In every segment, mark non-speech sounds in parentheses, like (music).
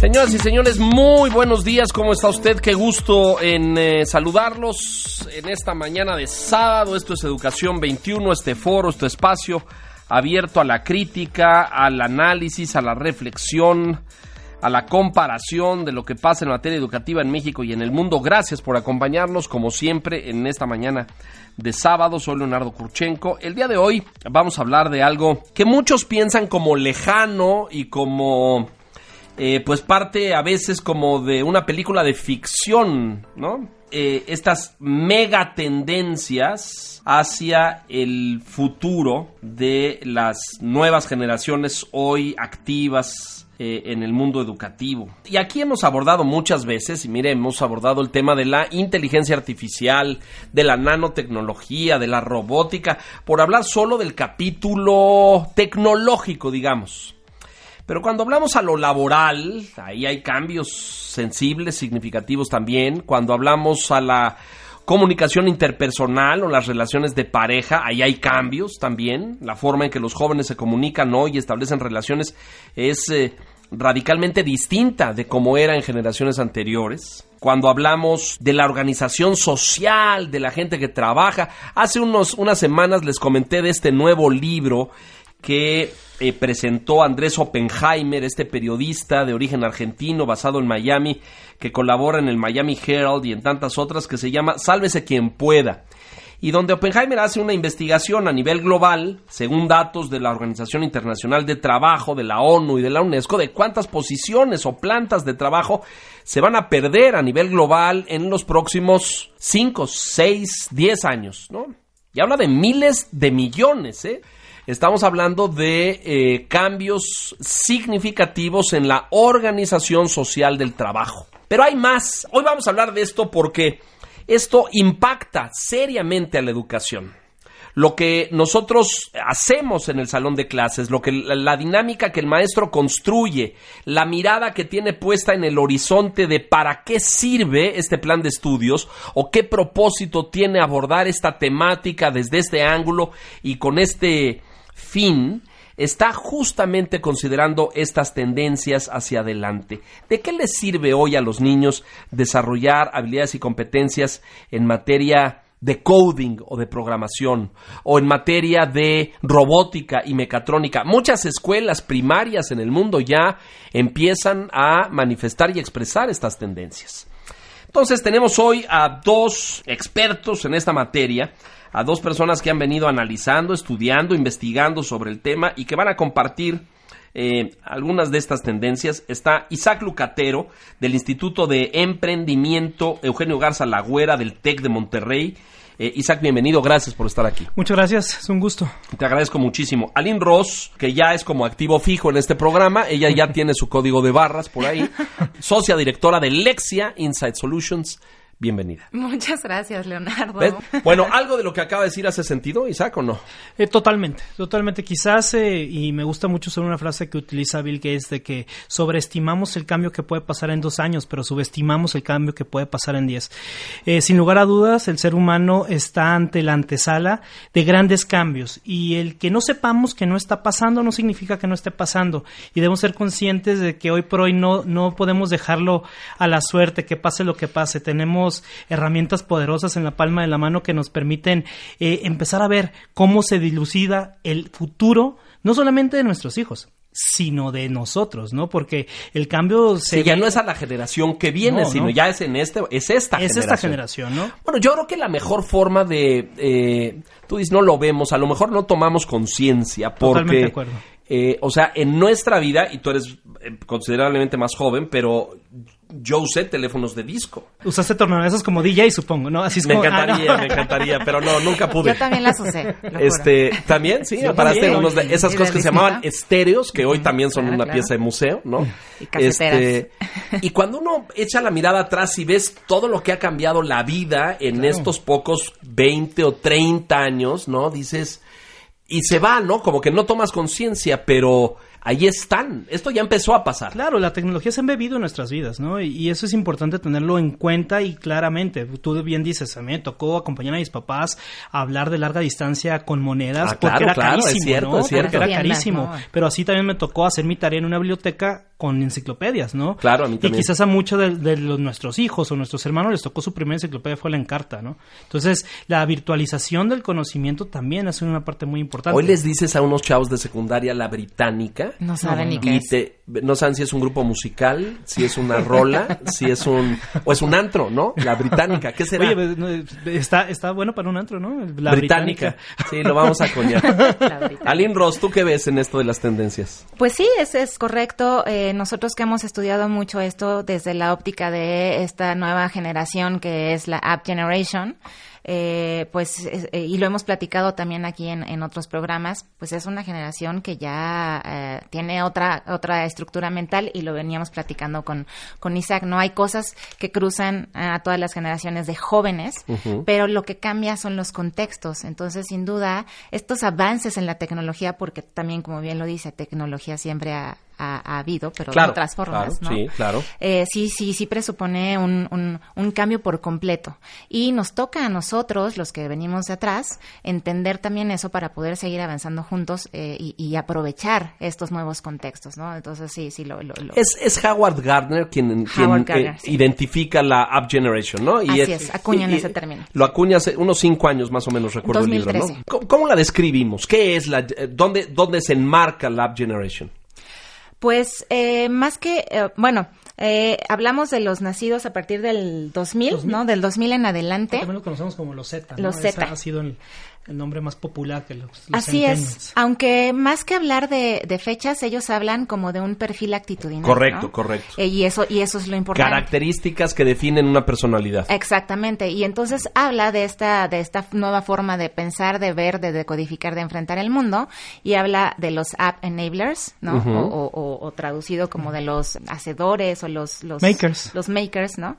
Señoras y señores, muy buenos días. ¿Cómo está usted? Qué gusto en eh, saludarlos en esta mañana de sábado. Esto es Educación 21, este foro, este espacio abierto a la crítica, al análisis, a la reflexión, a la comparación de lo que pasa en materia educativa en México y en el mundo. Gracias por acompañarnos, como siempre, en esta mañana de sábado. Soy Leonardo Kurchenko. El día de hoy vamos a hablar de algo que muchos piensan como lejano y como eh, pues parte a veces como de una película de ficción, ¿no? Eh, estas mega tendencias hacia el futuro de las nuevas generaciones hoy activas eh, en el mundo educativo. Y aquí hemos abordado muchas veces, y mire, hemos abordado el tema de la inteligencia artificial, de la nanotecnología, de la robótica, por hablar solo del capítulo tecnológico, digamos. Pero cuando hablamos a lo laboral, ahí hay cambios sensibles, significativos también. Cuando hablamos a la comunicación interpersonal o las relaciones de pareja, ahí hay cambios también. La forma en que los jóvenes se comunican hoy y establecen relaciones es eh, radicalmente distinta de como era en generaciones anteriores. Cuando hablamos de la organización social, de la gente que trabaja, hace unos, unas semanas les comenté de este nuevo libro que eh, presentó Andrés Oppenheimer, este periodista de origen argentino basado en Miami, que colabora en el Miami Herald y en tantas otras, que se llama Sálvese quien pueda. Y donde Oppenheimer hace una investigación a nivel global, según datos de la Organización Internacional de Trabajo, de la ONU y de la UNESCO, de cuántas posiciones o plantas de trabajo se van a perder a nivel global en los próximos 5, 6, 10 años, ¿no? Y habla de miles de millones, ¿eh? Estamos hablando de eh, cambios significativos en la organización social del trabajo. Pero hay más. Hoy vamos a hablar de esto porque esto impacta seriamente a la educación. Lo que nosotros hacemos en el salón de clases, lo que la dinámica que el maestro construye, la mirada que tiene puesta en el horizonte de para qué sirve este plan de estudios o qué propósito tiene abordar esta temática desde este ángulo y con este fin está justamente considerando estas tendencias hacia adelante. ¿De qué les sirve hoy a los niños desarrollar habilidades y competencias en materia de coding o de programación o en materia de robótica y mecatrónica. Muchas escuelas primarias en el mundo ya empiezan a manifestar y expresar estas tendencias. Entonces tenemos hoy a dos expertos en esta materia a dos personas que han venido analizando, estudiando, investigando sobre el tema y que van a compartir eh, algunas de estas tendencias. Está Isaac Lucatero del Instituto de Emprendimiento Eugenio Garza Lagüera del TEC de Monterrey. Eh, Isaac, bienvenido, gracias por estar aquí. Muchas gracias, es un gusto. Te agradezco muchísimo. Aline Ross, que ya es como activo fijo en este programa, ella ya (laughs) tiene su código de barras por ahí, (laughs) socia directora de Lexia Insight Solutions bienvenida. Muchas gracias, Leonardo. Bueno, ¿algo de lo que acaba de decir hace sentido, Isaac, o no? Eh, totalmente, totalmente. Quizás, eh, y me gusta mucho usar una frase que utiliza Bill Gates de que sobreestimamos el cambio que puede pasar en dos años, pero subestimamos el cambio que puede pasar en diez. Eh, sin lugar a dudas, el ser humano está ante la antesala de grandes cambios y el que no sepamos que no está pasando no significa que no esté pasando y debemos ser conscientes de que hoy por hoy no, no podemos dejarlo a la suerte, que pase lo que pase. Tenemos herramientas poderosas en la palma de la mano que nos permiten eh, empezar a ver cómo se dilucida el futuro, no solamente de nuestros hijos, sino de nosotros, ¿no? Porque el cambio se ya no es a la generación que viene, sino ya es en este, es esta es generación. esta generación, ¿no? Bueno, yo creo que la mejor forma de, eh, tú dices, no lo vemos, a lo mejor no tomamos conciencia, porque, Totalmente de acuerdo. Eh, o sea, en nuestra vida, y tú eres considerablemente más joven, pero yo usé teléfonos de disco. Usaste tornamesas como DJ, supongo, ¿no? Así es Me como- encantaría, ah, no. me encantaría, pero no, nunca pude. Yo también las usé. Este, también, sí, también. unos de esas Y cosas de que se llamaban estéreos, que hoy también son claro, una claro. pieza de museo, ¿no? Y caseteras. Este, y cuando uno echa la mirada atrás y ves todo lo que ha cambiado la vida en estos pocos 20 o 30 años, ¿no? Dices, y se va, ¿no? Como que no tomas conciencia, pero ahí están. Esto ya empezó a pasar. Claro, la tecnología se ha embebido en nuestras vidas, ¿no? Y, y eso es importante tenerlo en cuenta y claramente. Tú bien dices, a mí me tocó acompañar a mis papás a hablar de larga distancia con monedas Ah, porque claro, era claro, es carísimo, cierto, ¿no? es cierto. Porque era carísimo. ¿no? Pero así también me tocó hacer mi tarea en una biblioteca con enciclopedias, ¿no? Claro, a mí Y también. quizás a muchos de, de los, nuestros hijos o nuestros hermanos les tocó su primera enciclopedia fue la Encarta, ¿no? Entonces, la virtualización del conocimiento también es una parte muy importante. Hoy les dices a unos chavos de secundaria la británica. (laughs) No saben ni qué Y es. te, no saben si es un grupo musical, si es una rola, (laughs) si es un... O es un antro, ¿no? La británica, ¿qué será? Oye, pues, está, está bueno para un antro, ¿no? La británica. Sí, lo vamos a coñar. (laughs) Aline Ross, ¿tú qué ves en esto de las tendencias? Pues sí, es, es correcto. Eh, nosotros que hemos estudiado mucho esto desde la óptica de esta nueva generación que es la App Generation, eh, pues, es- eh, y lo hemos platicado también aquí en, en otros programas, pues es una generación que ya eh, tiene otra, otra estructura mental y lo veníamos platicando con, con Isaac. No hay cosas que cruzan a todas las generaciones de jóvenes, pero lo que cambia son los contextos. Entonces, sin duda, estos avances en la tecnología, porque también, como bien lo dice, tecnología siempre ha, ha- ha habido, pero Claro, de otras formas, claro, ¿no? sí, claro. Eh, sí, sí, sí presupone un, un, un cambio por completo. Y nos toca a nosotros, los que venimos de atrás, entender también eso para poder seguir avanzando juntos eh, y, y aprovechar estos nuevos contextos, ¿no? Entonces, sí, sí, lo... lo, lo- Es, es Howard Gardner quien, eh, sí. identifica la App Generation, ¿no? Así es, acuñan y- ese término. Lo acuña hace unos cinco años más o menos, recuerdo el libro, 2013. ¿no? ¿Cómo, cómo la describimos? ¿Qué es la... eh, ¿Dónde, dónde se enmarca la App Generation? Pues eh, más que, eh, bueno, eh, hablamos de los nacidos a partir del 2000, 2000. ¿no? Del 2000 en adelante. También lo conocemos como los Z. ¿no? Los Z. ha sido el, el nombre más popular que los, los Así es, aunque más que hablar de, de fechas, ellos hablan como de un perfil actitudinal. Correcto, ¿no? correcto. Eh, y eso y eso es lo importante. Características que definen una personalidad. Exactamente, y entonces habla de esta de esta nueva forma de pensar, de ver, de decodificar, de enfrentar el mundo y habla de los app enablers, ¿no? O- o- o traducido como de los hacedores o los los Makers. los makers, ¿no?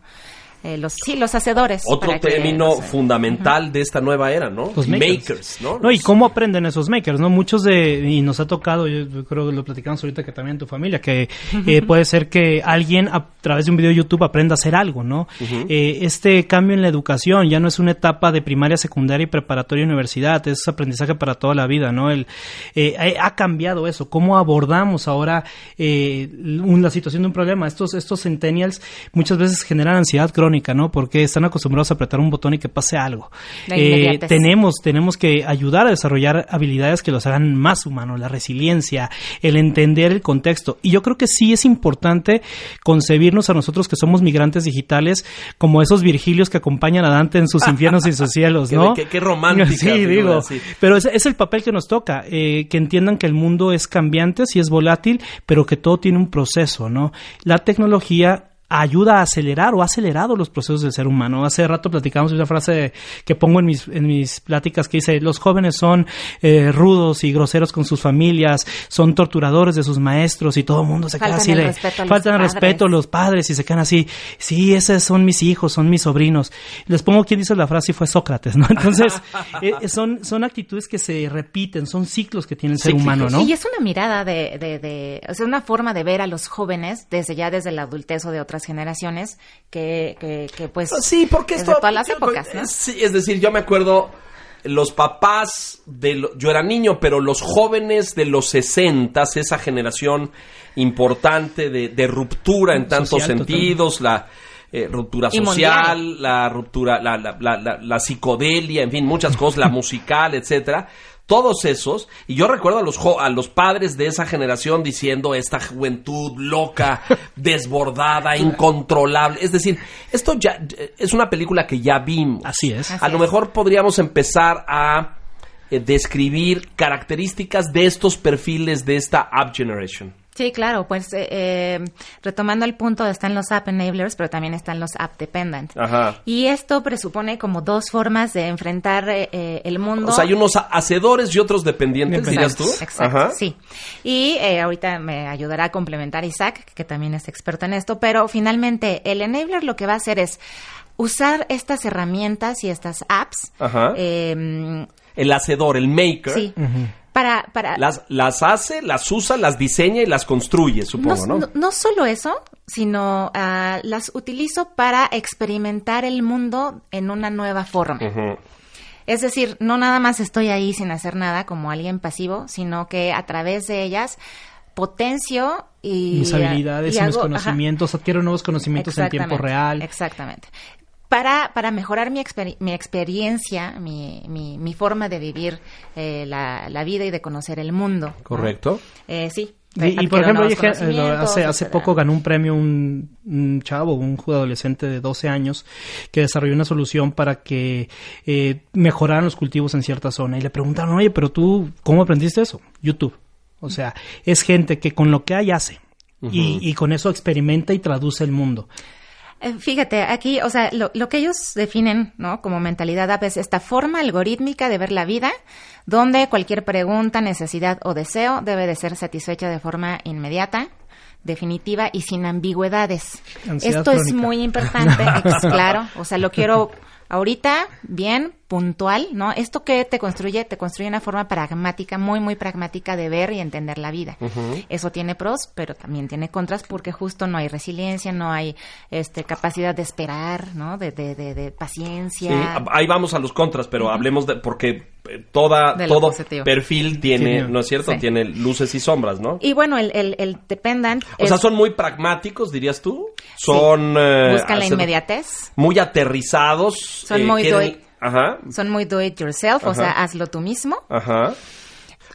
Eh, los sí, los hacedores. Otro para que- término sea, fundamental de esta nueva era, ¿no? Los makers. ¿no? No, y cómo aprenden esos makers, ¿no? Muchos de, y nos ha tocado, yo creo que lo platicamos ahorita que también en tu familia, que eh, puede ser que alguien a través de un video de YouTube aprenda a hacer algo, ¿no? Eh, este cambio en la educación ya no es una etapa de primaria, secundaria y preparatoria y universidad, es aprendizaje para toda la vida, ¿no? El, eh, ha cambiado eso, cómo abordamos ahora eh, un- la situación de un problema. Estos, estos centennials muchas veces generan ansiedad crónica, ¿no? Porque están acostumbrados a apretar un botón y que pase algo. Eh, tenemos, tenemos que ayudar a desarrollar habilidades que los hagan más humanos, la resiliencia, el entender el contexto. Y yo creo que sí es importante concebirnos a nosotros que somos migrantes digitales como esos Virgilios que acompañan a Dante en sus infiernos y sus (laughs) cielos, Qué- ¿no? qué- qué romántica Sí, digo. Pero es, es el papel que nos toca, eh, que entiendan que el mundo es cambiante, sí es volátil, pero que todo tiene un proceso, ¿no? La tecnología ayuda a acelerar o ha acelerado los procesos del ser humano. Hace rato platicamos de una frase que pongo en mis, en mis pláticas que dice, los jóvenes son eh, rudos y groseros con sus familias, son torturadores de sus maestros y todo el mundo se queda así de... faltan el respeto a los padres y se quedan así, sí, esos son mis hijos, son mis sobrinos. Les pongo quién dice la frase y fue Sócrates, ¿no? Entonces, (laughs) eh, son, son actitudes que se repiten, son ciclos que tiene el ser humano, ¿no? Y es una mirada de, de, de- o sea, una forma de ver a los jóvenes desde ya desde la adultez o de otras generaciones que, que, que, pues Sí, porque desde esto... todas las épocas, ¿no? Sí, es decir, yo me acuerdo... Los papás de lo- yo era niño, pero los jóvenes de los 60, esa generación importante de, de ruptura en tantos Social, sentidos, la eh, ruptura Y social, mundial. la ruptura, la, la, la, la- la psicodelia, en fin, muchas cosas, la (laughs) musical, etcétera. Todos esos, y yo recuerdo a los, jo- a los padres de esa generación diciendo esta juventud loca, (laughs) desbordada, incontrolable. Es decir, esto ya eh, es una película que ya vimos. Así es. A lo mejor podríamos empezar a eh, describir características de estos perfiles de esta App Generation. Sí, claro, pues eh, eh, retomando el punto, están los app enablers, pero también están los app dependent. Ajá. Y esto presupone como dos formas de enfrentar eh, eh, el mundo. O sea, hay unos hacedores y otros dependientes, dirías tú. Exacto, Ajá. sí. Y eh, ahorita me ayudará a complementar Isaac, que también es experto en esto, pero finalmente el enabler lo que va a hacer es usar estas herramientas y estas apps. Ajá. eh, El hacedor, el maker. sí. Para, para Las, las hace, las usa, las diseña y las construye, supongo, ¿no? no, no solo eso, sino ah, las utilizo para experimentar el mundo en una nueva forma. Es decir, no nada más estoy ahí sin hacer nada como alguien pasivo, sino que a través de ellas potencio y mis habilidades y, mis hago- ajá, conocimientos, adquiero nuevos conocimientos en tiempo Exactamente, real. Exactamente. Para, para mejorar mi, exper- mi experiencia, mi, mi, mi forma de vivir eh, la, la vida y de conocer el mundo. ¿no? Correcto. Eh, sí. Y, y, por ejemplo, eh, hace, hace poco ganó un premio un, un chavo, un adolescente de 12 años, que desarrolló una solución para que eh, mejoraran los cultivos en cierta zona. Y le preguntaron, oye, pero tú, ¿cómo aprendiste eso? YouTube. O sea, es gente que con lo que hay hace. y, y con eso experimenta y traduce el mundo. Eh, Fíjate, aquí, o sea, lo, lo que ellos definen, ¿no? Como mentalidad app es esta forma algorítmica de ver la vida, donde cualquier pregunta, necesidad o deseo debe de ser satisfecha de forma inmediata, definitiva y sin ambigüedades. Ansiedad Esto es muy (laughs) importante, claro, o sea, lo quiero ahorita, bien, puntual, ¿no? Esto que te construye, te construye una forma pragmática, muy, muy pragmática de ver y entender la vida. Eso tiene pros, pero también tiene contras porque justo no hay resiliencia, no hay este capacidad de esperar, ¿no? De, de, de, de Sí, paciencia. ahí vamos a los contras, pero hablemos de porque eh, toda todo positivo. perfil tiene, ¿no es cierto? Sí. Tiene luces y sombras, ¿no? Y bueno, el, el, el dependent o sea, son muy pragmáticos, dirías tú. Son eh, buscan la hacer- inmediatez, muy aterrizados. Son muy quieren- doy- Ajá, son muy do it yourself, o sea, hazlo tú mismo. ajá.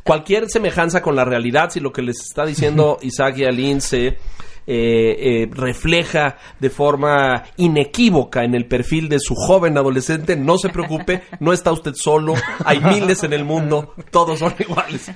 Cualquier semejanza con la realidad, si lo que les está diciendo (laughs) Isaac y Aline se eh, eh, refleja de forma inequívoca en el perfil de su joven adolescente, no se preocupe, no está usted solo, hay miles en el mundo, todos son iguales.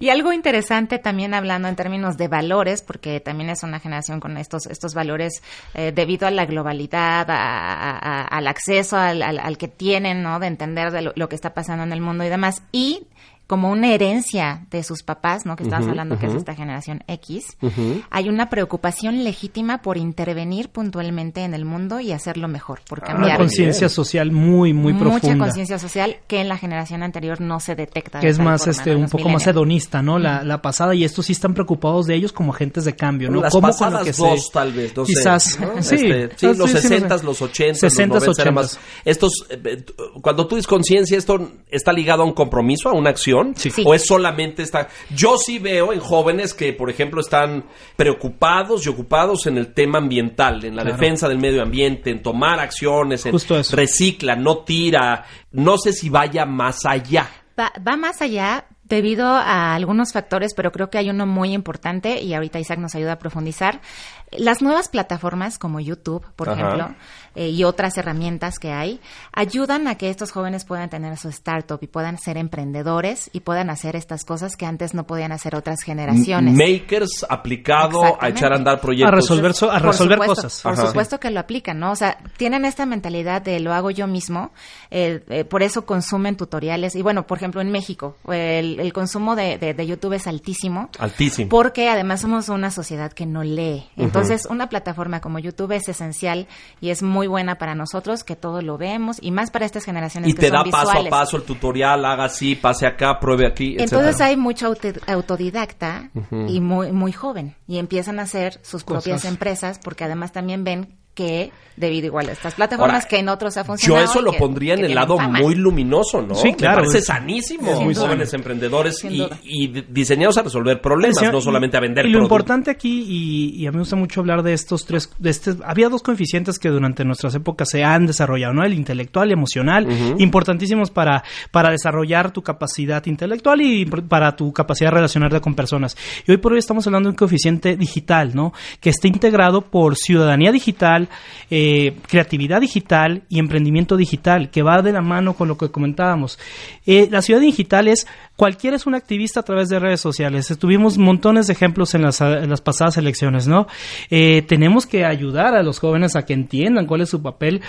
Y algo interesante también hablando en términos de valores, porque también es una generación con estos, estos valores eh, debido a la globalidad, a- al acceso al que tienen, ¿no? De entender de lo, lo que está pasando en el mundo y demás. Y como una herencia de sus papás, ¿no? Que estabas hablando que es esta generación X, hay una preocupación legítima por intervenir puntualmente en el mundo y hacerlo mejor, por Una cambiar. conciencia social muy, muy Mucha profunda. conciencia social que en la generación anterior no se detecta. de que es más forma, este un Los poco más hedonista, ¿no? La, la pasada y estos sí están preocupados de ellos como agentes de cambio, ¿no? Las ¿Cómo con pasadas lo que se- dos, tal vez, no sé, Quizás, ¿no? sí, Este, sí, Ah, los sí, sí, 60 no sé. los 80 60s, los 90 era 80s. más. Estos, eh, eh, cuando tú dices conciencia, ¿esto está ligado a un compromiso, a una acción? Sí. ¿O es solamente esta...? Yo sí veo en jóvenes que, por ejemplo, están preocupados y ocupados en el tema ambiental, en la Claro. defensa del medio ambiente, en tomar acciones, en Justo eso. recicla, no tira. No sé si vaya más allá. Va, va más allá debido a algunos factores, pero creo que hay uno muy importante y ahorita Isaac nos ayuda a profundizar. Las nuevas plataformas como YouTube, por Ajá. ejemplo, eh, y otras herramientas que hay, ayudan a que estos jóvenes puedan tener su startup y puedan ser emprendedores y puedan hacer estas cosas que antes no podían hacer otras generaciones. Makers aplicado a echar a andar proyectos. A resolver so- a Por resolver supuesto, cosas. Por Ajá. supuesto que lo aplican, ¿no? O sea, tienen esta mentalidad de lo hago yo mismo, eh, eh, por eso consumen tutoriales. Y bueno, por ejemplo, en México, el, el consumo de, de- de YouTube es altísimo. Altísimo. Porque además somos una sociedad que no lee. Entonces, una plataforma como YouTube es esencial y es muy buena para nosotros, que todo lo vemos, y más para estas generaciones y que te son da paso a visuales. paso el tutorial, haga así, pase acá, pruebe aquí, Entonces etcétera. hay mucho auto- autodidacta y muy muy joven y empiezan a hacer sus propias Cosas. empresas porque además también ven que debido igual a estas plataformas Ahora, que en otros ha Yo funcionado. eso y lo que- pondría en el lado fama. muy luminoso, ¿no? Sí, claro. Me parece Es- sanísimo, muy jóvenes emprendedores y, diseñados a resolver problemas, Sí, no solamente a vender Y lo productos. importante aquí, y, y a mí me gusta mucho hablar de estos tres, de este, había dos coeficientes que durante nuestras épocas se han desarrollado, ¿no? El intelectual y emocional, importantísimos para, para desarrollar tu capacidad intelectual y para tu capacidad de relacionarte con personas. Y hoy por hoy estamos hablando de un coeficiente digital, ¿no? Que está integrado por ciudadanía digital, eh, creatividad digital y emprendimiento digital, que va de la mano con lo que comentábamos. Eh, la ciudad digital es cualquiera es un activista a través de redes sociales. Tuvimos montones de ejemplos en las, las pasadas elecciones, ¿no? Eh, tenemos que ayudar a los jóvenes a que entiendan cuál es su papel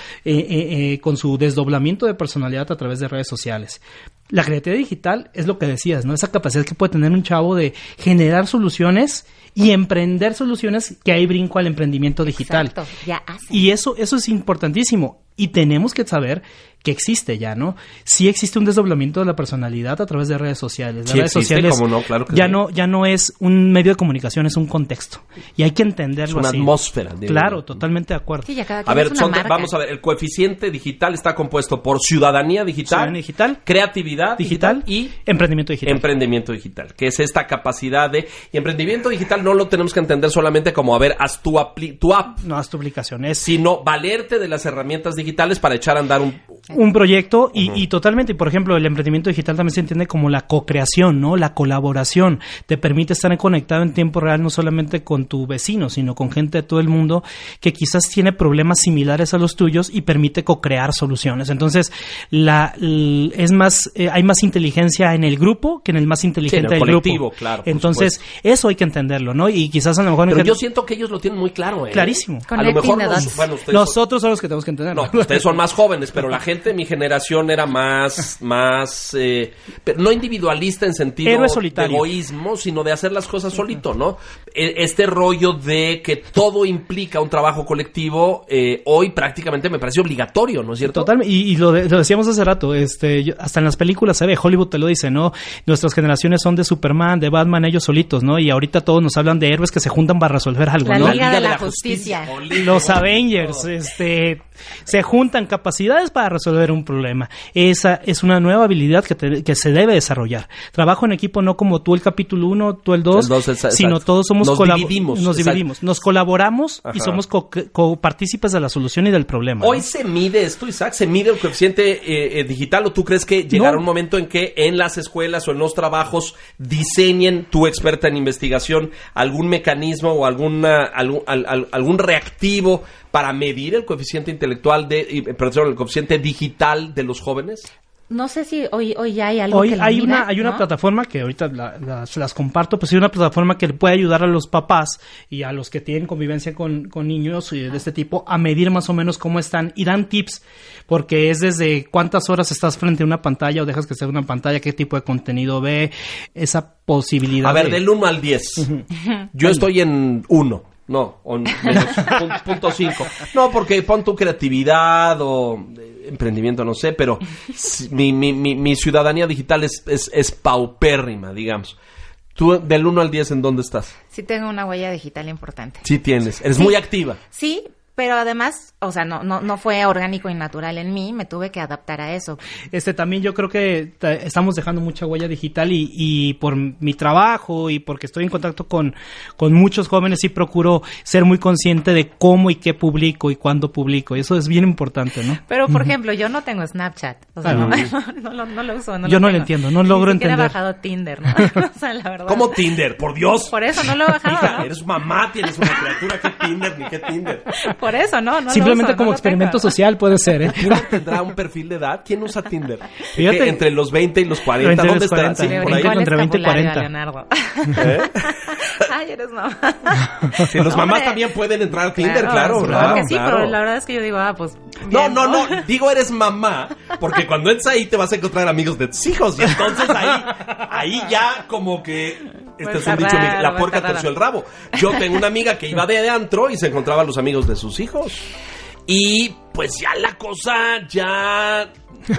con su desdoblamiento de personalidad a través de redes sociales. La creatividad digital es lo que decías, ¿no? Esa capacidad que puede tener un chavo de generar soluciones y emprender soluciones que ahí brinco al emprendimiento digital. Exacto, ya hacen. Y eso, eso es importantísimo. Y tenemos que saber que existe ya, ¿no? Sí existe un desdoblamiento de la personalidad a través de redes sociales. Las Sí redes existe, sociales cómo no, claro que ya sí. no ya no es un medio de comunicación, es un contexto. Y hay que entenderlo Es una así. atmósfera, digo. Claro, totalmente de acuerdo. Sí, ya cada A quien ver, es una son de- marca. vamos a ver, el coeficiente digital está compuesto por ciudadanía digital, Ciudadanía digital, creatividad digital, y emprendimiento digital. emprendimiento digital, que es esta capacidad de... Y emprendimiento digital no lo tenemos que entender solamente como, a ver, haz tu, apli- tu app, no haz tu aplicación, es sino valerte de las herramientas digitales para echar a andar un... un proyecto y, y totalmente, y por ejemplo, el emprendimiento digital también se entiende como la co-creación, ¿no? La colaboración. Te permite estar conectado en tiempo real no solamente con tu vecino, sino con gente de todo el mundo que quizás tiene problemas similares a los tuyos y permite co-crear soluciones. Entonces, la, es más, eh, hay más inteligencia en el grupo que en el más inteligente Sí, en el del colectivo, grupo. claro, Entonces, eso hay que entenderlo, ¿no? Y quizás a lo mejor... en Pero yo siento que ellos lo tienen muy claro, ¿eh? Clarísimo. A lo mejor dots. bueno, son- Nosotros son los que tenemos que entenderlo. No, ustedes son más jóvenes, pero la gente de mi generación era más, más, eh, pero no individualista en sentido de egoísmo, sino de hacer las cosas solito, ¿no? E- Este rollo de que todo implica un trabajo colectivo, eh, hoy prácticamente me parece obligatorio, ¿no es cierto? Totalmente, y, y lo, de- lo decíamos hace rato, este, yo- hasta en las películas se ve, Hollywood te lo dice, ¿no? Nuestras generaciones son de Superman, de Batman, ellos solitos, ¿no? Y ahorita todos nos hablan de héroes que se juntan para resolver algo, La ¿no? Liga de la Justicia. Los Avengers, este, se juntan capacidades para resolver un problema. Esa es una nueva habilidad que, te- que se debe desarrollar. Trabajo en equipo no como tú el capítulo 1, tú el 2, El dos, exa- sino todos somos Nos dividimos, Nos exacto. dividimos, nos colaboramos y somos co- copartícipes de la solución y del problema. Hoy ¿no? se mide esto, Isaac, se mide el coeficiente eh, eh, digital o tú crees que llegará No. un momento en que en las escuelas o en los trabajos diseñen, tú experta en investigación, algún mecanismo o alguna, algún, al- al- algún reactivo para medir el coeficiente intelectual de, perdón, el coeficiente digital de los jóvenes? No sé si hoy, hoy ya hay algo Hoy que hay una, hay una plataforma que ahorita la- las, las comparto, pues hay una plataforma que le puede ayudar a los papás y a los que tienen convivencia con, con niños eh, de este tipo a medir más o menos cómo están y dan tips, porque es desde cuántas horas estás frente a una pantalla o dejas que sea una pantalla, qué tipo de contenido ve, esa posibilidad. A ver, de- del 1 al 10. Yo estoy en 1. No, o en menos, pun- punto 5. No, porque pon tu creatividad o eh, emprendimiento, no sé, pero mi, mi, mi, mi ciudadanía digital es, es, es paupérrima, digamos. Tú, del 1 al 10, ¿en dónde estás? Sí tengo una huella digital importante. Sí tienes, eres Sí. muy activa. Sí, pero además, o sea, no, no, no fue orgánico y natural en mí, me tuve que adaptar a eso. Este también yo creo que ta- estamos dejando mucha huella digital y, y por mi trabajo y porque estoy en contacto con, con muchos jóvenes sí procuro ser muy consciente de cómo y qué publico y cuándo publico y eso es bien importante, ¿no? Pero, por ejemplo, yo no tengo Snapchat. O sea, Ah, no, no. (laughs) no, lo, no lo uso. No Yo no lo entiendo, no logro Ni entender. he bajado Tinder, ¿no? (laughs) o sea, la verdad. ¿Cómo Tinder? Por Dios. Por eso no lo he bajado. Hija, eres mamá, tienes una criatura, ¿qué Tinder ni qué Tinder? (laughs) Por eso, no, no Simplemente uso, como no experimento tengo. social puede ser, ¿eh? (laughs) ¿Tinder tendrá un perfil de edad? ¿Quién usa Tinder? (laughs) Fíjate. ¿Qué, entre los 20 y los 40. Entre ¿Dónde los estarán? 40. Sí, por ahí. Entre 20 y escapulario a 40. Leonardo. (laughs) ¿Eh? Ay, eres mamá. Sí, los mamás Hombre. también pueden entrar a Tinder, claro, supongo claro, que sí, claro. pero la verdad es que yo digo, ah, pues. No, bien, no, no, digo eres mamá, porque cuando entres ahí te vas a encontrar amigos de tus hijos y entonces ahí, ahí ya como que, este es un dicho, raro, la puerca terció el rabo. Yo tengo una amiga que iba de antro y se encontraba a los amigos de sus hijos. Y pues ya la cosa ya...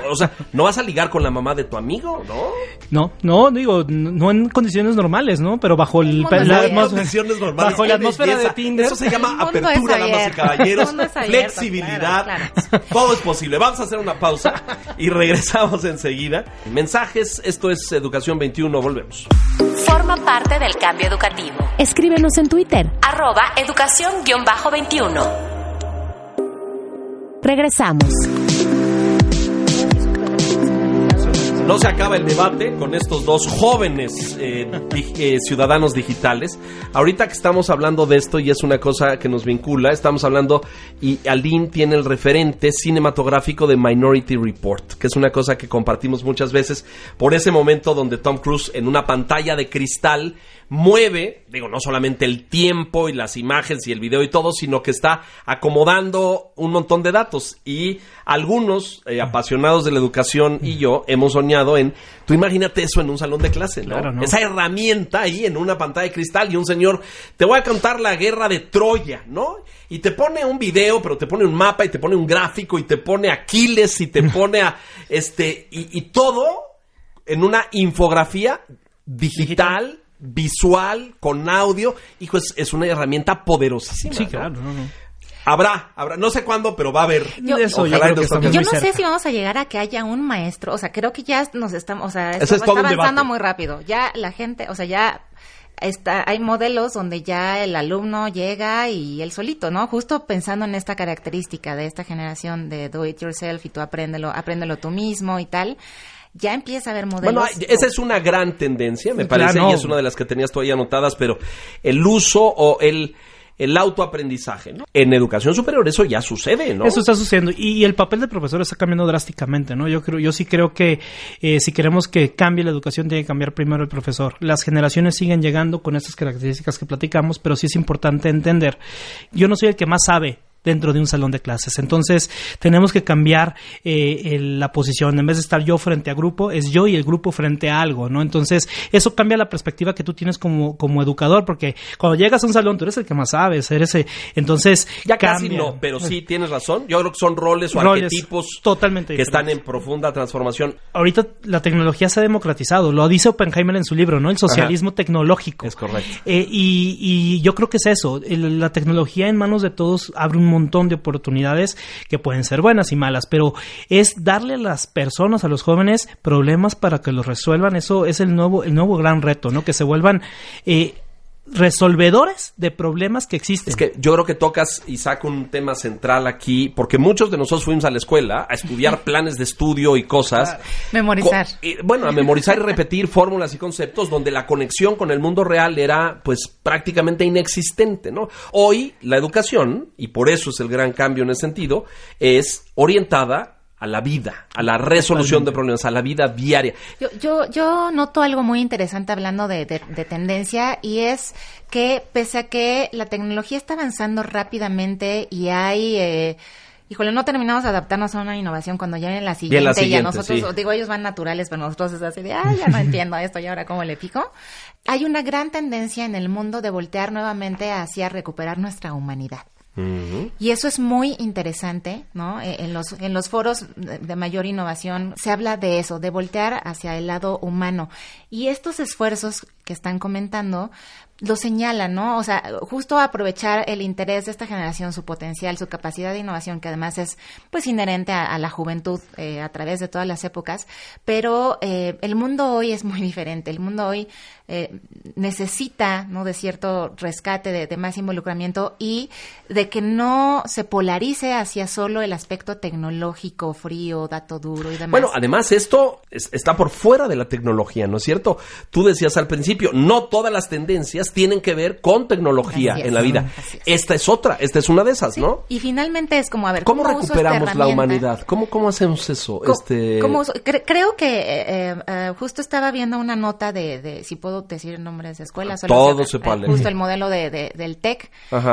O sea, no vas a ligar con la mamá de tu amigo, ¿no? No, no, digo, no no en condiciones normales, ¿no? Pero bajo el, la condiciones normales. bajo la atmósfera de. Tinder. Eso se llama apertura, damas y caballeros. Abierto, flexibilidad. claro, Todo es posible. Vamos a hacer una pausa y regresamos enseguida. Mensajes, esto es Educación 21, volvemos. Forma parte del cambio educativo. Escríbenos en Twitter, arroba educación-21. Regresamos. No se acaba el debate con estos dos jóvenes eh, eh, ciudadanos digitales. Ahorita que estamos hablando de esto y es una cosa que nos vincula, estamos hablando y Aline tiene el referente cinematográfico de Minority Report, que es una cosa que compartimos muchas veces por ese momento donde Tom Cruise en una pantalla de cristal mueve, digo, no solamente el tiempo y las imágenes y el video y todo, sino que está acomodando un montón de datos. Y algunos eh, apasionados de la educación y yo hemos soñado en, tú imagínate eso en un salón de clase, ¿no? Esa herramienta ahí en una pantalla de cristal y un señor, te voy a contar la guerra de Troya, ¿no? Y te pone un video, pero te pone un mapa y te pone un gráfico y te pone Aquiles y te pone a, este, y, todo en una infografía digital visual, con audio, hijo, es, es una herramienta poderosísima. Sí, claro, no, no. Habrá, habrá, no sé cuándo, pero va a haber. Yo, yo, no sé si vamos a llegar a que haya un maestro, o sea, creo que ya nos estamos, o sea, esto está avanzando muy rápido. Ya la gente, o sea, ya está, hay modelos donde ya el alumno llega y él solito, ¿no? Justo pensando en esta característica de esta generación de do it yourself y tú apréndelo, apréndelo tú mismo y tal ya empieza a haber modelos. Bueno, esa es una gran tendencia, me parece, y es una de las que tenías tú ahí anotadas, pero el uso o el el autoaprendizaje. ¿no? En educación superior eso ya sucede, ¿no? Eso está sucediendo y, el papel del profesor está cambiando drásticamente, ¿no? Yo creo, yo sí creo que eh, si queremos que cambie la educación tiene que cambiar primero el profesor. Las generaciones siguen llegando con estas características que platicamos, pero sí es importante entender. Yo no soy el que más sabe dentro de un salón de clases. Entonces, tenemos que cambiar eh, la posición. En vez de estar yo frente a grupo, es yo y el grupo frente a algo, ¿no? Entonces, eso cambia la perspectiva que tú tienes como, como educador, porque cuando llegas a un salón, tú eres el que más sabes, eres el, entonces ya casi no, pero sí (laughs) tienes razón. Yo creo que son roles o arquetipos totalmente que están en profunda transformación. Ahorita la tecnología se ha democratizado, lo dice Oppenheimer en su libro, ¿no? El socialismo tecnológico. Es correcto. Eh, y, y, yo creo que es eso, la tecnología en manos de todos abre un montón de oportunidades que pueden ser buenas y malas, pero es darle a las personas, a los jóvenes, problemas para que los resuelvan. Eso es el nuevo, el nuevo gran reto, ¿no? Que se vuelvan eh, resolvedores de problemas que existen. Es que yo creo que tocas y saco un tema central aquí, porque muchos de nosotros fuimos a la escuela a estudiar (laughs) planes de estudio y cosas. Memorizar. bueno, a memorizar y repetir fórmulas y conceptos donde la conexión con el mundo real era pues prácticamente inexistente, ¿no? Hoy la educación, y por eso es el gran cambio en ese sentido, es orientada a la vida, a la resolución de problemas, a la vida diaria. Yo, yo, yo noto algo muy interesante hablando de, tendencia y es que pese a que la tecnología está avanzando rápidamente y hay... Eh, híjole, no terminamos de adaptarnos a una innovación cuando ya en la siguiente, y a nosotros, digo, ellos van naturales, pero nosotros es así de, ah, ya no entiendo esto y ahora cómo le pico. Hay una gran tendencia en el mundo de voltear nuevamente hacia recuperar nuestra humanidad. Y eso es muy interesante, ¿no? Eh, en los, en los foros de mayor innovación se habla de eso, de voltear hacia el lado humano. Y estos esfuerzos que están comentando lo señalan, ¿no? O sea, justo aprovechar el interés de esta generación, su potencial, su capacidad de innovación, que además es pues inherente a, la juventud eh, a través de todas las épocas, pero eh, el mundo hoy es muy diferente. El mundo hoy eh, necesita, ¿no? De cierto rescate, de, más involucramiento y de que no se polarice hacia solo el aspecto tecnológico, frío, dato duro y demás. Bueno, además esto está por fuera de la tecnología, ¿no es cierto? Tú decías al principio, no todas las tendencias tienen que ver con tecnología en la vida. Esta es otra, esta es una de esas, ¿no? Y finalmente es como, a ver, ¿cómo, recuperamos la humanidad? ¿Cómo, ¿Cómo hacemos eso? este... creo que eh, eh, justo estaba viendo una nota de, si puedo decir nombres de escuelas. Todo se puede. justo el modelo de, del TEC.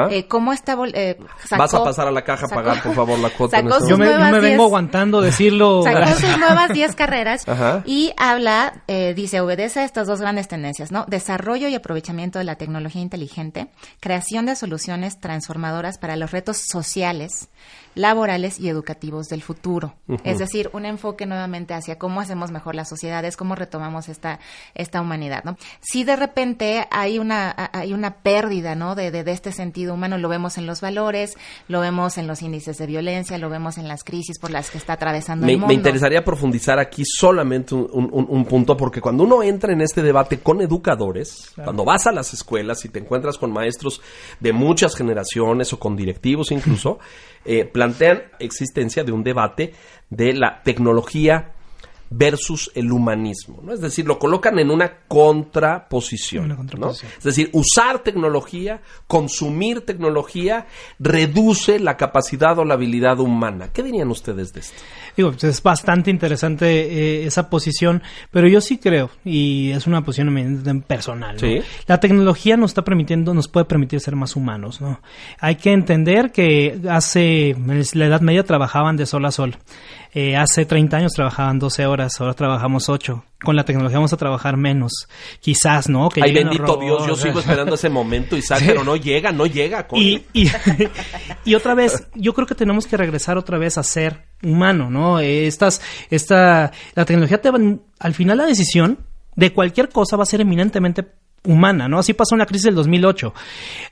Eh, ¿Cómo está? Vas a pasar a la caja a pagar, por favor, la (laughs) cuota. Este yo, me, vengo aguantando decirlo. Sacó sus (laughs) nuevas 10 carreras y habla, dice, obedece a estas dos grandes tendencias, ¿no? Desarrollo y aprovechamiento de la tecnología inteligente, creación de soluciones transformadoras para los retos sociales, laborales y educativos del futuro. Es decir, un enfoque nuevamente hacia cómo hacemos mejor las sociedades, cómo retomamos esta, esta humanidad. ¿no? Si de repente hay una, hay una pérdida ¿no? de, de, este sentido humano, lo vemos en los valores, lo vemos en los índices de violencia, lo vemos en las crisis por las que está atravesando me, el mundo. Me interesaría profundizar aquí solamente un, punto, porque cuando uno entra en este debate con educadores, cuando vas a las escuelas y te encuentras con maestros de muchas generaciones o con directivos incluso, (laughs) eh, plantean existencia de un debate de la tecnología versus el humanismo, ¿no? Es decir, lo colocan en una contraposición, Una ¿no? contraposición. Es decir, usar tecnología, consumir tecnología, reduce la capacidad o la habilidad humana. ¿Qué dirían ustedes de esto? Digo, pues, es bastante interesante eh, esa posición, pero yo sí creo, y es una posición personal, ¿no? Sí. la tecnología nos está permitiendo, nos puede permitir ser más humanos, ¿no? Hay que entender que hace, en la Edad Media trabajaban de sol a sol. Eh, hace 30 años trabajaban 12 horas, ahora trabajamos 8. Con la tecnología vamos a trabajar menos. Quizás, ¿no? Que Ay, bendito robots, Dios, yo sigo esperando ese momento, Isaac, pero no llega, no llega. Y, y, (laughs) y otra vez, yo creo que tenemos que regresar otra vez a ser humano, ¿no? Estas, esta, la tecnología te va, al final la decisión de cualquier cosa va a ser eminentemente humana, ¿no? Así pasó en la crisis del 2008.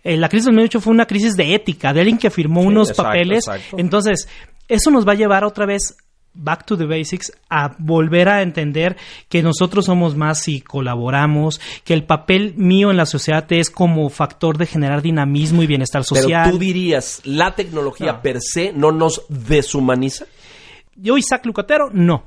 Eh, la crisis del 2008 fue una crisis de ética, de alguien que firmó Sí, unos exacto, papeles. exacto. Entonces, eso nos va a llevar otra vez back to the basics, a volver a entender que nosotros somos más si colaboramos, que el papel mío en la sociedad es como factor de generar dinamismo y bienestar social. Pero tú dirías, ¿la tecnología No. per se no nos deshumaniza? Yo, Isaac Lucatero, no.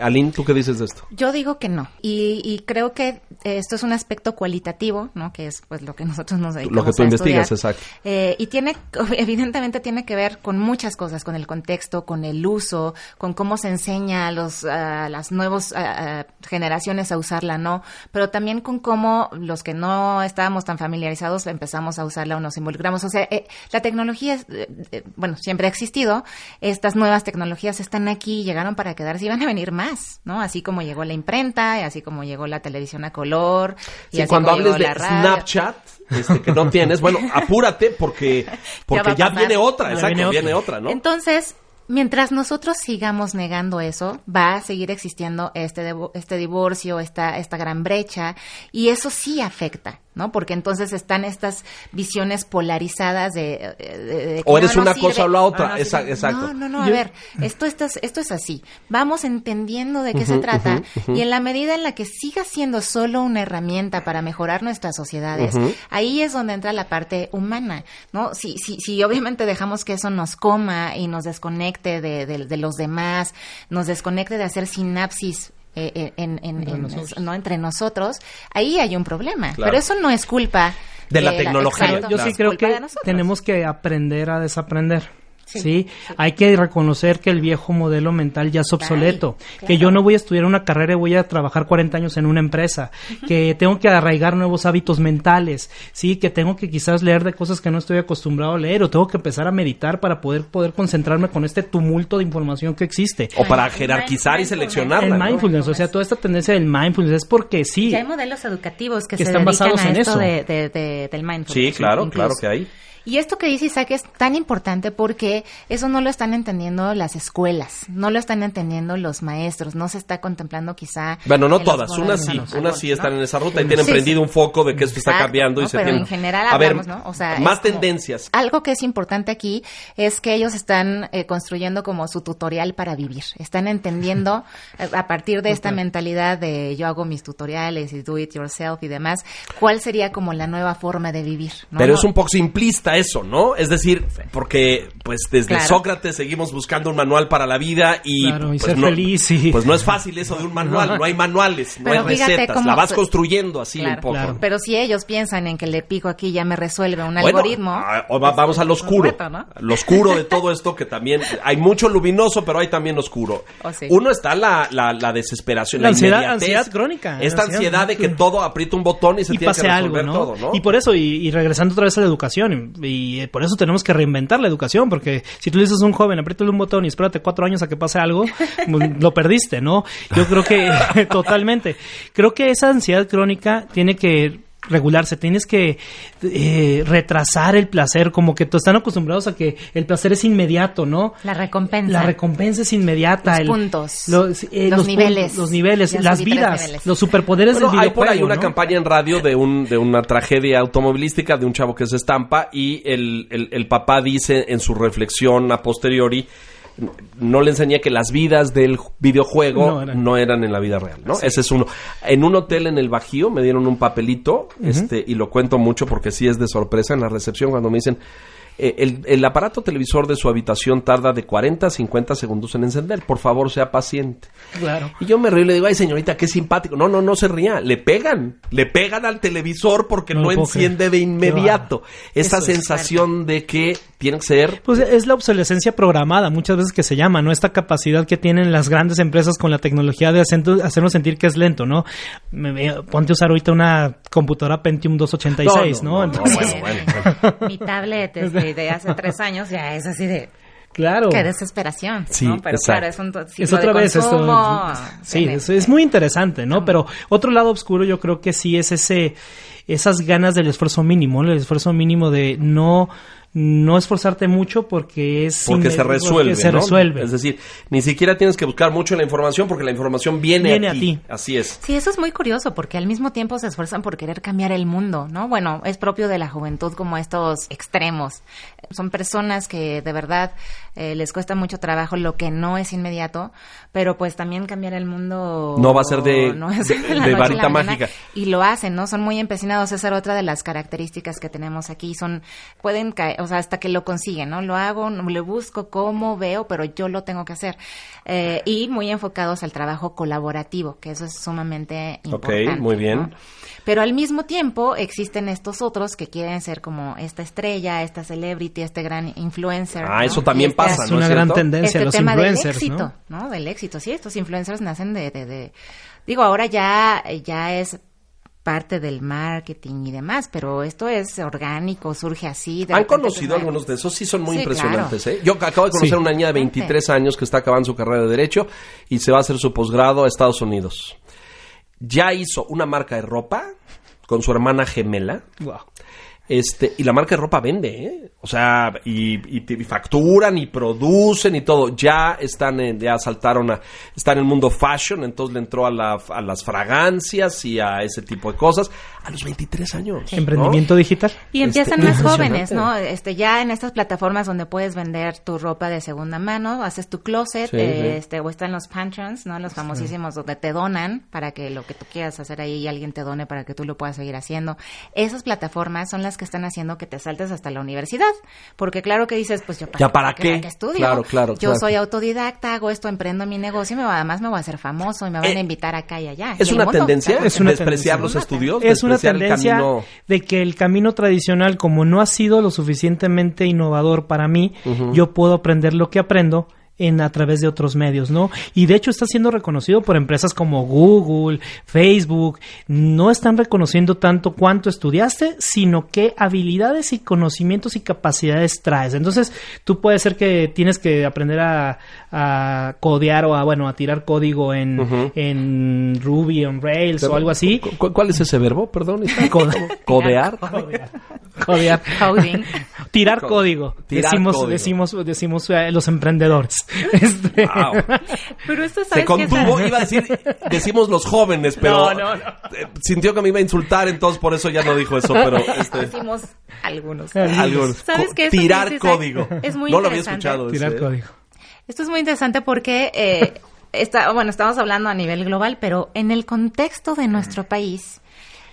Aline, ¿tú qué dices de esto? Yo digo que no. Y, y creo que eh, esto es un aspecto cualitativo, ¿no? Que es pues lo que nosotros nos dedicamos Lo que tú a investigas, estudiar. exacto. Eh, y tiene, (laughs) evidentemente tiene que ver con muchas cosas, con el contexto, con el uso, con cómo se enseña a los, a las nuevas a- a generaciones a usarla, ¿no? Pero también con cómo los que no estábamos tan familiarizados empezamos a usarla o nos involucramos. O sea, eh, la tecnología, es, eh, eh, bueno, siempre ha existido. Estas nuevas tecnologías están aquí, llegaron para quedarse y van a venir más, ¿no? Así como llegó la imprenta, y así como llegó la televisión a color. y Sí, así cuando como hables llegó de la. Snapchat, este, que no tienes, bueno, (laughs) apúrate porque, porque ya, viene otra, Ya exacto, viene viene otra. ¿no? Entonces, mientras nosotros sigamos negando eso, va a seguir existiendo este, devo- este divorcio, esta, esta gran brecha, y eso sí afecta, ¿no? Porque entonces están estas visiones polarizadas de... de- de- de que O eres no, no una cosa o la otra, Ah, no esa- sirve. exacto. No, no, no, a ver, esto, esto, es, esto es así. Vamos entendiendo de qué se trata, y en la medida en la que siga siendo solo una herramienta para mejorar nuestras sociedades, ahí es donde entra la parte humana, ¿no? Si, si, si obviamente dejamos que eso nos coma y nos desconecte de, de- de los demás, nos desconecte de hacer sinapsis eh, en, en- Entre en- nosotros. no entre nosotros, ahí hay un problema. Claro. Pero eso no es culpa De la tecnología, exacto, Yo sí creo que tenemos que aprender a desaprender. Sí, Sí, hay que reconocer que el viejo modelo mental ya es obsoleto, claro. que yo no voy a estudiar una carrera y voy a trabajar 40 años en una empresa, que tengo que arraigar nuevos hábitos mentales, sí, que tengo que quizás leer de cosas que no estoy acostumbrado a leer o tengo que empezar a meditar para poder poder concentrarme con este tumulto de información que existe. O para jerarquizar y seleccionarla. El ¿no? mindfulness, o sea, toda esta tendencia del mindfulness es porque sí. Y hay modelos educativos que, Que se están dedican basados a en esto eso. de- de- de- del mindfulness. Sí, claro, incluso. claro que hay. Y esto que dice Isaac es tan importante porque eso no lo están entendiendo las escuelas, no lo están entendiendo los maestros, no se está contemplando quizá. Bueno, no todas, unas sí, unas sí ¿no? están en esa ruta y tienen Sí, prendido sí. un foco de que esto está cambiando y se Pero en general a ver, hablamos, ¿no? O sea, más tendencias. Algo que es importante aquí es que ellos están eh, construyendo como su tutorial para vivir. Están entendiendo (laughs) eh, a partir de esta mentalidad de yo hago mis tutoriales y do it yourself y demás, cuál sería como la nueva forma de vivir. ¿no? Pero es un poco simplista eso, ¿no? Es decir, porque pues desde Claro. Sócrates seguimos buscando un manual para la vida y, Claro, y pues, ser no, feliz y- pues no es fácil eso de un manual, no hay manuales, no Pero hay recetas, cómo- la vas construyendo así Claro, un poco. claro. Pero si ellos piensan en que le pico aquí ya me resuelve un Bueno, algoritmo. ah, o va- vamos al oscuro. reto, ¿no? Lo oscuro de todo esto que también hay mucho luminoso, pero hay también oscuro. Oh, sí. Uno está la, la, la desesperación, La la, ansiedad- crónica, Esta ansiedad, ansiedad de que todo aprieta un botón y se y tiene que pase algo, resolver ¿no? todo, ¿no? Y por eso, y, y regresando otra vez a la educación, y, eh, por eso tenemos que reinventar la educación, porque si tú le dices a un joven, apriétale un botón y espérate cuatro años a que pase algo, (laughs) pues, lo perdiste, ¿no? Yo creo que, (laughs) totalmente, creo que esa ansiedad crónica tiene que regularse, tienes que eh, retrasar el placer, como que tú están acostumbrados a que el placer es inmediato, ¿no? La recompensa. La recompensa es inmediata. Los el- puntos. Los, eh, Los los niveles. puntos, los niveles, Ya las vidas, niveles. los superpoderes Bueno, del hay por ahí videojuego, una ¿no? campaña en radio de, un, de una tragedia automovilística de un chavo que se estampa y el, el- el papá dice en su reflexión a posteriori no le enseñé que las vidas del videojuego no No eran, eran. en la vida real, ¿no? Ese es uno. En un hotel en el Bajío me dieron un papelito, este, y lo cuento mucho porque sí es de sorpresa en la recepción cuando me dicen, eh, el, el aparato televisor de su habitación tarda de 40 a 50 segundos en encender. Por favor, sea paciente. Claro. Y yo me río y le digo, ay señorita, qué simpático. No, no, no se ría. Le pegan. Le pegan al televisor porque No enciende de inmediato. Esa Eso es sensación de que tiene que ser... Pues es la obsolescencia programada, muchas veces que se llama, ¿no? Esta capacidad que tienen las grandes empresas con la tecnología de hacer- hacernos sentir que es lento, ¿no? Me- me- ponte a usar ahorita una computadora Pentium 286, ¿no? No, no, no, Entonces, bueno, Sí, (laughs) Mi tablet este, de hace tres años ya es así de (laughs) claro. qué desesperación. Sí, ¿no? Pero exacto. claro, es un es otra de vez esto. consumo, Sí, tiene- es, es muy interesante, ¿no? Pero otro lado oscuro yo creo que sí es ese esas ganas del esfuerzo mínimo, ¿no? el esfuerzo mínimo de no no esforzarte mucho porque es Porque se resuelve, porque se ¿no? resuelve. Es decir, ni siquiera tienes que buscar mucho la información porque la información viene, Viene a, ti. Así es. Sí, eso es muy curioso porque al mismo tiempo se esfuerzan por querer cambiar el mundo, ¿no? Bueno, es propio de la juventud como estos extremos. Son personas que de verdad eh, les cuesta mucho trabajo lo que no es inmediato, pero pues también cambiar el mundo No va a ser de- (laughs) no de- varita mágica. Y lo hacen, ¿no? Son muy empecinados. Esa era otra de las características que tenemos aquí. Son, pueden caer, o sea, hasta que lo consiguen, ¿no? Lo hago, no- le busco cómo veo, pero yo lo tengo que hacer. Eh, y muy enfocados al trabajo colaborativo, que eso es sumamente Ok, importante. muy bien. ¿no? Pero al mismo tiempo existen estos otros que quieren ser como esta estrella, esta celebrity, este gran influencer. Ah, ¿no? eso también este pasa, es ¿no una gran cierto? tendencia este los tema del influencers, éxito, ¿no? ¿no? Del éxito. Sí, estos influencers nacen de, de, de- digo, ahora ya, ya es parte del marketing y demás, pero esto es orgánico, surge así. de ¿Han conocido algunos de esos? Sí, son muy Sí, impresionantes. ¿eh? Yo acabo de conocer Sí. a una niña de 23 años que está acabando su carrera de Derecho y se va a hacer su posgrado a Estados Unidos. Ya hizo una marca de ropa con su hermana gemela. Wow. Este, y la marca de ropa vende, ¿eh? O sea, y, y- y facturan y producen y todo. Ya están, en- ya saltaron a, están en el mundo fashion, entonces le entró a, la- a las fragancias y a ese tipo de cosas a los 23 años. ¿no? Emprendimiento digital. Y Este, empiezan más impresionante. jóvenes, ¿no? Este, ya en estas plataformas donde puedes vender tu ropa de segunda mano, haces tu closet, Sí, eh, sí. este, o están los patrons, ¿no? Los famosísimos donde te donan para que lo que tú quieras hacer ahí y alguien te done para que tú lo puedas seguir haciendo. Esas plataformas son las que están haciendo que te saltes hasta la universidad, porque claro que dices, pues yo ¿Ya para qué? estudio? Claro, claro, Yo claro. soy autodidacta, hago esto, emprendo mi negocio y me, además me voy a hacer famoso y me van Eh, a invitar acá y allá. ¿Es Y una tendencia? Es una despreciar tendencia. los estudios? Es una despreciar el tendencia camino- de que el camino tradicional, como no ha sido lo suficientemente innovador para mí, yo puedo aprender lo que aprendo en a través de otros medios, ¿no? Y de hecho está siendo reconocido por empresas como Google, Facebook, no están reconociendo tanto cuánto estudiaste, sino qué habilidades y conocimientos y capacidades traes. Entonces, tú puede ser que tienes que aprender a, a codear o a, bueno, a tirar código en, en Ruby, en Rails o algo así. ¿Cu- cu- ¿Cuál es ese verbo? Perdón. (laughs) Co- ¿Codear? Codear. Coding. Tirar Co- código. tirar decimos, código. decimos, decimos eh, los emprendedores. (laughs) Este, Wow. Pero esto Se sabes que contuvo, esa- iba a decir, decimos los jóvenes, pero No, no, no. eh, sintió que me iba a insultar, entonces por eso ya no dijo eso, pero este, Decimos algunos. algunos. Tirar que código. es muy no lo había interesante. escuchado. Tirar ese, código. Esto es muy interesante porque, eh, está, bueno, estamos hablando a nivel global, pero en el contexto de nuestro país,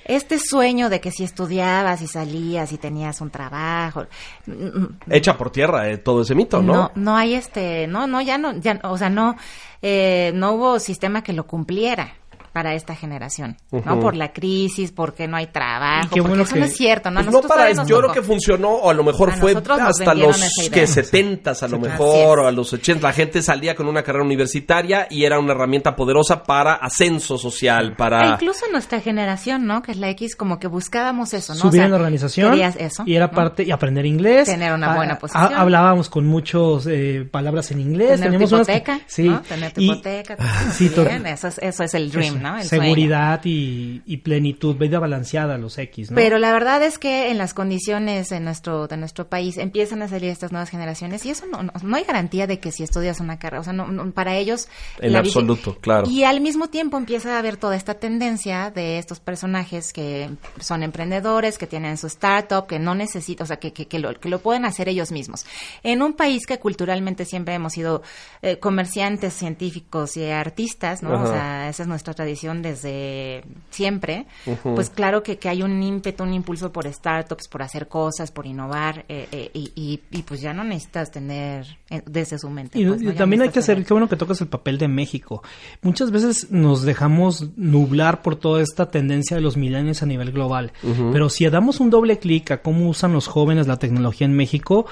este sueño de que si estudiabas y salías y tenías un trabajo, mm, Echa por tierra eh, todo ese mito, ¿no? no, no hay este, no, no, ya no, ya, o sea, no, eh, no hubo sistema que lo cumpliera para esta generación, ¿no? Ujú. Por la crisis, porque no hay trabajo, porque bueno eso que- no es cierto, ¿no? Pues no para Yo tocó. creo que funcionó, o a lo mejor A fue hasta los que Sí. 70 a lo mejor, o a los 80. La gente salía con una carrera universitaria y era una herramienta poderosa para ascenso social, E para... incluso nuestra generación, ¿no? Que es la X, como que buscábamos eso, ¿no? O Subir sea, en la organización querías eso, y era ¿no? parte y aprender inglés Tener una Ah, buena ah, posición. hablábamos con muchos eh, palabras en inglés Tener tu teníamos unas que- hipoteca, sí ¿no? Tener tu y- hipoteca. sí, bien, eso, es, eso es el dream, eso, ¿no? El sueño. seguridad y, y plenitud vida balanceada los X ¿no? Pero la verdad es que en las condiciones de nuestro, de nuestro país empiezan a salir estas nuevas generaciones y eso no, no, no hay garantía de que si estudias una carrera, o sea, no, no- para ellos... En absoluto, claro. Y al mismo tiempo empieza a haber toda esta tendencia de estos personajes que son emprendedores, que tienen su startup, que no necesitan, o sea, que, que, que lo, que lo pueden hacer ellos mismos. En un país que culturalmente siempre hemos sido eh, comerciantes, científicos y artistas, ¿no? Ajá. O sea, esa es nuestra tradición tradición desde siempre, pues claro que, que hay un ímpetu, un impulso por startups, por hacer cosas, por innovar, eh, eh, y, y, pues ya no necesitas tener eh, desde su mente. Y, pues, también hay que hacer, qué bueno que tocas el papel de México. Muchas veces nos dejamos nublar por toda esta tendencia de los milenios a nivel global, pero si damos un doble clic a cómo usan los jóvenes la tecnología en México,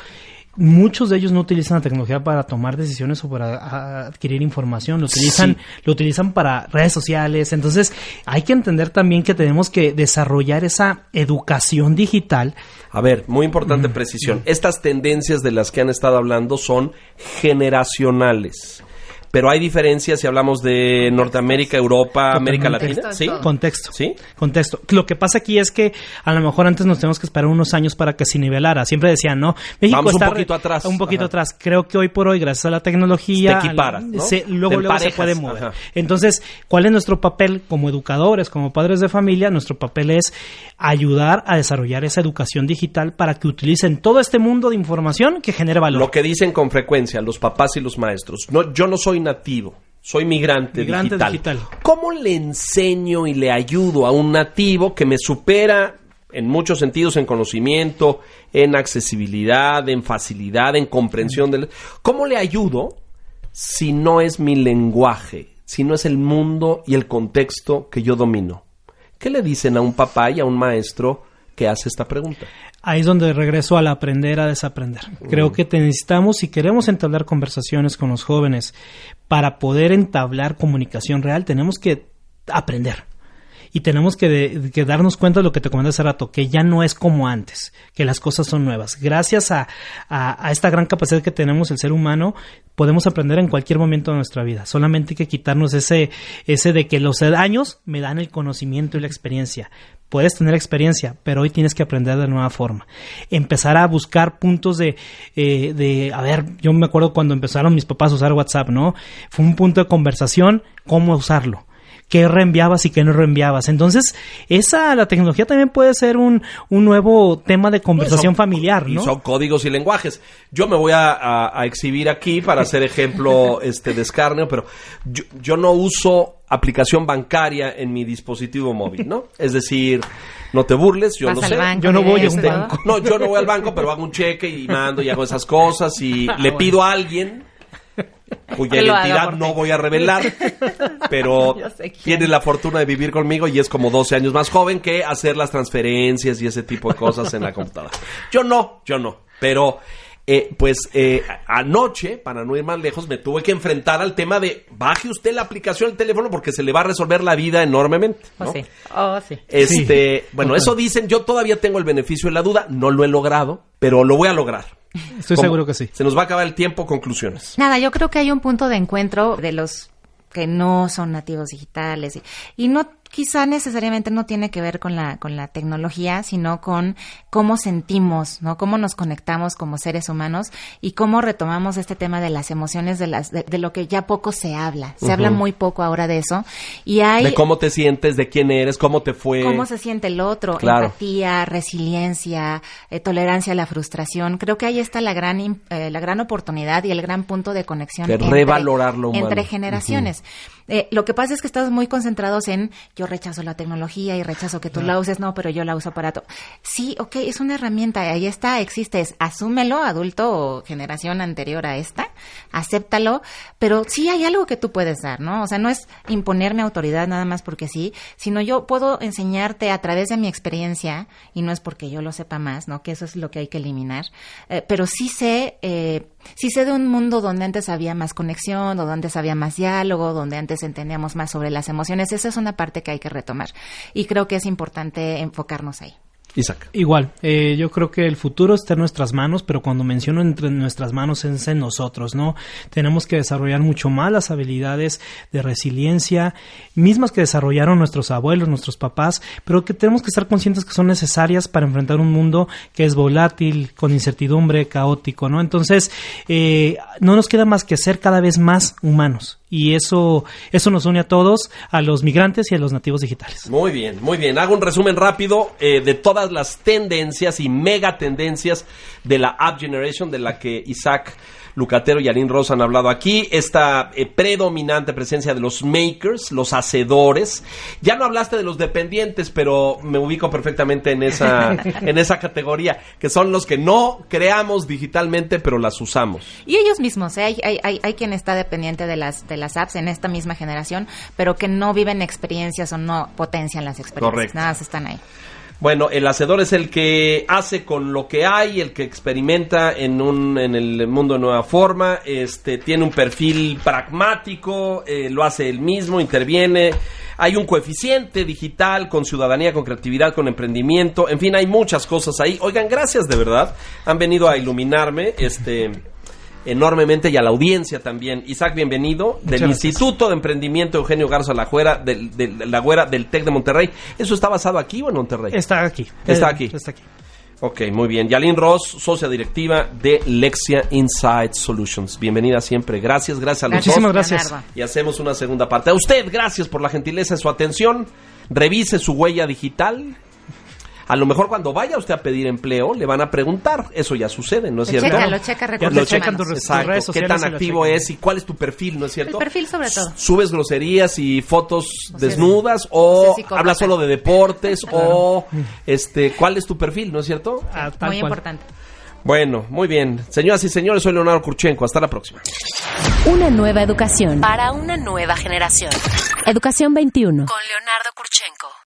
muchos de ellos no utilizan la tecnología para tomar decisiones o para adquirir información, lo utilizan, lo utilizan para redes sociales. Entonces, hay que entender también que tenemos que desarrollar esa educación digital. A ver, muy importante precisión. Estas tendencias de las que han estado hablando son generacionales pero hay diferencias si hablamos de Norteamérica, Europa, América Latina. ¿Sí? Contexto. ¿Sí? Contexto. Lo que pasa aquí es que a lo mejor antes nos tenemos que esperar unos años para que se nivelara. Siempre decían, no, México está un poquito atrás. Un poquito atrás. Creo que hoy por hoy, gracias a la tecnología, Te equipara, luego, luego se puede mover. Entonces, ¿cuál es nuestro papel como educadores, como padres de familia? Nuestro papel es ayudar a desarrollar esa educación digital para que utilicen todo este mundo de información que genere valor. Lo que dicen con frecuencia los papás y los maestros. No, yo no soy nativo, soy migrante, digital. ¿Cómo le enseño y le ayudo a un nativo que me supera en muchos sentidos en conocimiento, en accesibilidad, en facilidad, en comprensión del... ¿Cómo le ayudo si no es mi lenguaje, si no es el mundo y el contexto que yo domino? ¿Qué le dicen a un papá y a un maestro que hace esta pregunta? Ahí es donde regreso al aprender a desaprender. Creo que necesitamos, si queremos entablar conversaciones con los jóvenes, para poder entablar comunicación real, tenemos que aprender y tenemos que, darnos cuenta de lo que te comenté hace rato, que ya no es como antes, que las cosas son nuevas. Gracias a, esta gran capacidad que tenemos el ser humano, podemos aprender en cualquier momento de nuestra vida. Solamente hay que quitarnos ese, ese de que los años me dan el conocimiento y la experiencia. Puedes tener experiencia, pero hoy tienes que aprender de nueva forma. Empezar a buscar puntos de, eh, de, a ver, yo me acuerdo cuando empezaron mis papás a usar WhatsApp, ¿no? Fue un punto de conversación, cómo usarlo qué reenviabas y qué no reenviabas. Entonces, esa, la tecnología también puede ser un, un nuevo tema de conversación familiar, ¿no? Y son códigos y lenguajes. Yo me voy a, exhibir aquí para hacer ejemplo (laughs) este de escarnio, pero yo, yo no uso aplicación bancaria en mi dispositivo móvil, ¿no? Es decir, no te burles, yo no sé. Yo no voy a un banco. No, yo no voy al banco, pero hago un cheque y mando y hago esas cosas y ah, le pido a alguien cuya (laughs) identidad no voy a revelar, (laughs) pero tiene la fortuna de vivir conmigo y es como 12 años más joven que hacer las transferencias y ese tipo de cosas en la computadora. Yo no, yo no, pero eh, pues eh, anoche, para no ir más lejos, me tuve que enfrentar al tema de baje usted la aplicación del teléfono porque se le va a resolver la vida enormemente. Oh, sí. Oh, sí. Este, bueno, eso dicen, yo todavía tengo el beneficio de la duda, no lo he logrado, pero lo voy a lograr. Estoy seguro que sí. Se nos va a acabar el tiempo, conclusiones. Nada, yo creo que hay un punto de encuentro de los que no son nativos digitales y, y no quizá necesariamente no tiene que ver con la, con la tecnología, sino con cómo sentimos, ¿no? Cómo nos conectamos como seres humanos y cómo retomamos este tema de las emociones de las, de, lo que ya poco se habla. Se habla muy poco ahora de eso. Y hay. De cómo te sientes, de quién eres, cómo te fue. Cómo se siente el otro, empatía, resiliencia, eh, tolerancia a la frustración. Creo que ahí está la gran, eh, la gran oportunidad y el gran punto de conexión. De entre, revalorarlo Entre generaciones. Eh, lo que pasa es que estamos muy concentrados en yo rechazo la tecnología y rechazo que tú la uses, no, pero yo la uso para todo. Sí, ok, es una herramienta, ahí está, existe, es, asúmelo, adulto o generación anterior a esta, acéptalo, pero sí hay algo que tú puedes dar, ¿no? O sea, no es imponerme autoridad nada más porque sí, sino yo puedo enseñarte a través de mi experiencia, y no es porque yo lo sepa más, ¿no? Que eso es lo que hay que eliminar, eh, pero sí sé... Eh, si sé de un mundo donde antes había más conexión, o donde antes había más diálogo, donde antes entendíamos más sobre las emociones. Esa es una parte que hay que retomar. Y creo que es importante enfocarnos ahí. Isaac. Igual, eh, yo creo que el futuro está en nuestras manos, pero cuando menciono entre nuestras manos es en nosotros, ¿no? Tenemos que desarrollar mucho más las habilidades de resiliencia, mismas que desarrollaron nuestros abuelos, nuestros papás, pero que tenemos que estar conscientes que son necesarias para enfrentar un mundo que es volátil, con incertidumbre, caótico, ¿no? Entonces, eh, no nos queda más que ser cada vez más humanos y eso, eso nos une a todos, a los migrantes y a los nativos digitales. Muy bien, muy bien. Hago un resumen rápido eh, de todas las tendencias y mega tendencias de la App Generation, de la que Isaac Lucatero y Aline Rosa han hablado aquí. Esta eh, predominante presencia de los makers, los hacedores. Ya no hablaste de los dependientes, pero me ubico perfectamente en esa, (laughs) en esa categoría, que son los que no creamos digitalmente, pero las usamos. Y ellos mismos, ¿eh? hay, hay, hay, quien está dependiente de las, de las apps en esta misma generación, pero que no viven experiencias o no potencian las experiencias. Correcto. Nada, están ahí. Bueno, el hacedor es el que hace con lo que hay, el que experimenta en un en el mundo de nueva forma, este tiene un perfil pragmático, eh, lo hace él mismo, interviene. Hay un coeficiente digital con ciudadanía, con creatividad, con emprendimiento, en fin, hay muchas cosas ahí. Oigan, gracias de verdad. Han venido a iluminarme este enormemente y a la audiencia también. Isaac, bienvenido del Instituto de Emprendimiento Eugenio Garza La del, de La Güera del TEC de Monterrey. ¿Eso está basado aquí o en Monterrey? Está aquí. Está eh, aquí. Está aquí. Ok, muy bien. Yalin Ross, socia directiva de Lexia Insight Solutions. Bienvenida siempre. Gracias, gracias a los Muchísimas gracias. Y hacemos una segunda parte. A usted, gracias por la gentileza de su atención. Revise su huella digital a lo mejor cuando vaya usted a pedir empleo, le van a preguntar. Eso ya sucede, ¿no es cierto? Checa, lo checa lo checan tus Exacto. ¿Qué tan activo es y cuál es tu perfil, ¿no es cierto? El perfil sobre todo. ¿Subes groserías y fotos desnudas o hablas solo de deportes (laughs) o este cuál es tu perfil, ¿no es cierto? Ah, muy importante. Bueno, muy bien. Señoras y señores, soy Leonardo Kurchenko. Hasta la próxima. Una nueva educación para una nueva generación. Educación 21. Con Leonardo Kurchenko.